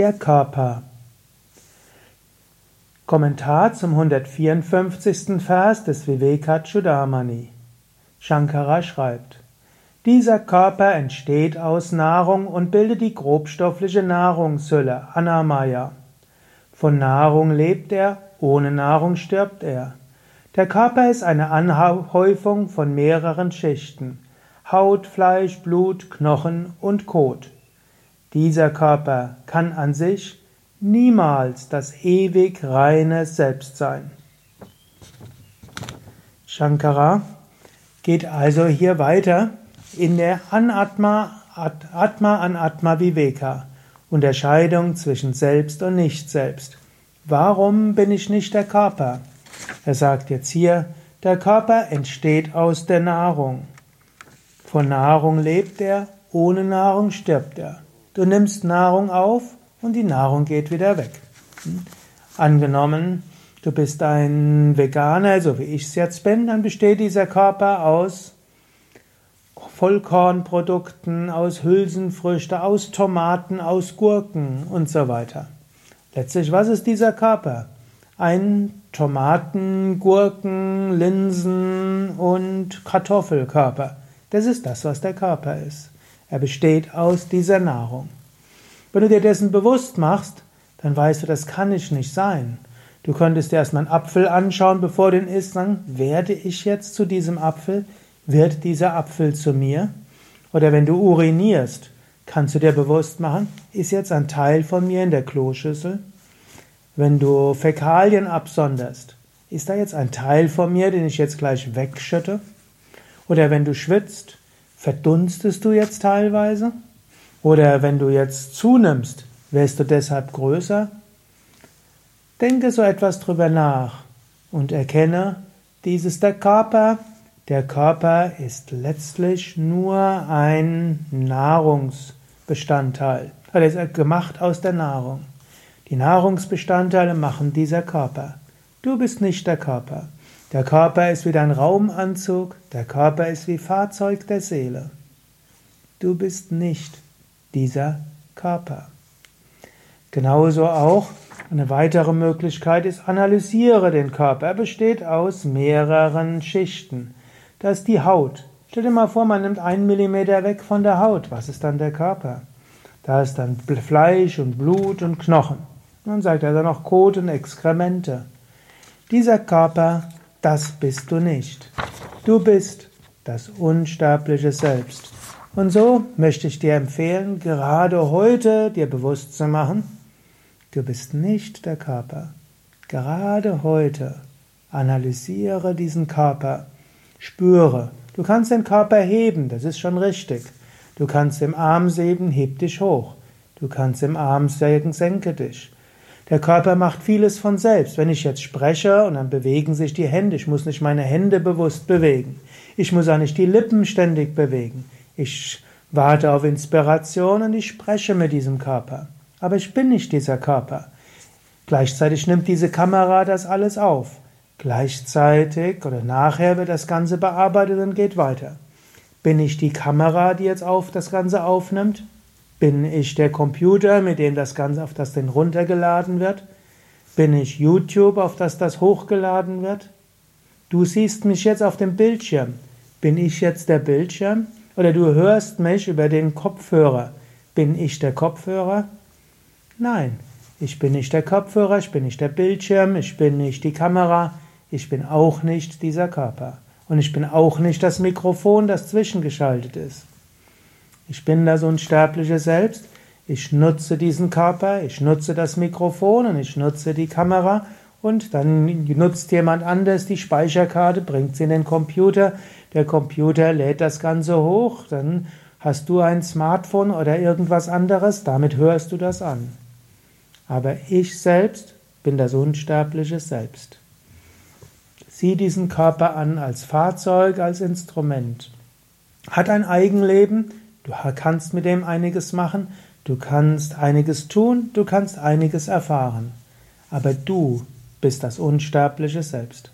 Der Körper. Kommentar zum 154. Vers des Vivekachudamani. Shankara schreibt, dieser Körper entsteht aus Nahrung und bildet die grobstoffliche Nahrungshülle, Anamaya. Von Nahrung lebt er, ohne Nahrung stirbt er. Der Körper ist eine Anhäufung von mehreren Schichten. Haut, Fleisch, Blut, Knochen und Kot. Dieser Körper kann an sich niemals das ewig reine Selbst sein. Shankara geht also hier weiter in der Anatma, Atma an Atma Viveka, Unterscheidung zwischen Selbst und Nicht-Selbst. Warum bin ich nicht der Körper? Er sagt jetzt hier, der Körper entsteht aus der Nahrung. Von Nahrung lebt er, ohne Nahrung stirbt er. Du nimmst Nahrung auf und die Nahrung geht wieder weg. Hm? Angenommen, du bist ein Veganer, so wie ich es jetzt bin, dann besteht dieser Körper aus Vollkornprodukten, aus Hülsenfrüchte, aus Tomaten, aus Gurken und so weiter. Letztlich, was ist dieser Körper? Ein Tomaten, Gurken, Linsen und Kartoffelkörper. Das ist das, was der Körper ist. Er besteht aus dieser Nahrung. Wenn du dir dessen bewusst machst, dann weißt du, das kann ich nicht sein. Du könntest dir erstmal einen Apfel anschauen, bevor du ihn isst, sagen, werde ich jetzt zu diesem Apfel? Wird dieser Apfel zu mir? Oder wenn du urinierst, kannst du dir bewusst machen, ist jetzt ein Teil von mir in der Kloschüssel? Wenn du Fäkalien absonderst, ist da jetzt ein Teil von mir, den ich jetzt gleich wegschütte? Oder wenn du schwitzt, verdunstest du jetzt teilweise? Oder wenn du jetzt zunimmst, wirst du deshalb größer? Denke so etwas drüber nach und erkenne, dies ist der Körper. Der Körper ist letztlich nur ein Nahrungsbestandteil. Er ist gemacht aus der Nahrung. Die Nahrungsbestandteile machen dieser Körper. Du bist nicht der Körper. Der Körper ist wie dein Raumanzug, der Körper ist wie Fahrzeug der Seele. Du bist nicht dieser Körper. Genauso auch eine weitere Möglichkeit ist, analysiere den Körper. Er besteht aus mehreren Schichten. Da ist die Haut. Stell dir mal vor, man nimmt einen Millimeter weg von der Haut. Was ist dann der Körper? Da ist dann Fleisch und Blut und Knochen. Nun sagt er dann noch Kot und Exkremente. Dieser Körper, das bist du nicht. Du bist das unsterbliche Selbst. Und so möchte ich dir empfehlen, gerade heute dir bewusst zu machen, du bist nicht der Körper. Gerade heute analysiere diesen Körper, spüre. Du kannst den Körper heben, das ist schon richtig. Du kannst im Arm heben, heb dich hoch. Du kannst im Arm senken, senke dich. Der Körper macht vieles von selbst. Wenn ich jetzt spreche und dann bewegen sich die Hände, ich muss nicht meine Hände bewusst bewegen. Ich muss auch nicht die Lippen ständig bewegen. Ich warte auf Inspiration und ich spreche mit diesem Körper. Aber ich bin nicht dieser Körper. Gleichzeitig nimmt diese Kamera das alles auf. Gleichzeitig oder nachher wird das Ganze bearbeitet und geht weiter. Bin ich die Kamera, die jetzt auf das Ganze aufnimmt? Bin ich der Computer, mit dem das Ganze auf das Ding runtergeladen wird? Bin ich YouTube, auf das das hochgeladen wird? Du siehst mich jetzt auf dem Bildschirm. Bin ich jetzt der Bildschirm? Oder du hörst mich über den Kopfhörer. Bin ich der Kopfhörer? Nein, ich bin nicht der Kopfhörer, ich bin nicht der Bildschirm, ich bin nicht die Kamera, ich bin auch nicht dieser Körper. Und ich bin auch nicht das Mikrofon, das zwischengeschaltet ist. Ich bin das unsterbliche Selbst. Ich nutze diesen Körper, ich nutze das Mikrofon und ich nutze die Kamera und dann nutzt jemand anders die Speicherkarte, bringt sie in den Computer, der Computer lädt das Ganze hoch, dann hast du ein Smartphone oder irgendwas anderes, damit hörst du das an. Aber ich selbst bin das unsterbliche Selbst. Sieh diesen Körper an als Fahrzeug, als Instrument. Hat ein Eigenleben, du kannst mit dem einiges machen, du kannst einiges tun, du kannst einiges erfahren. Aber du bist das unsterbliche Selbst.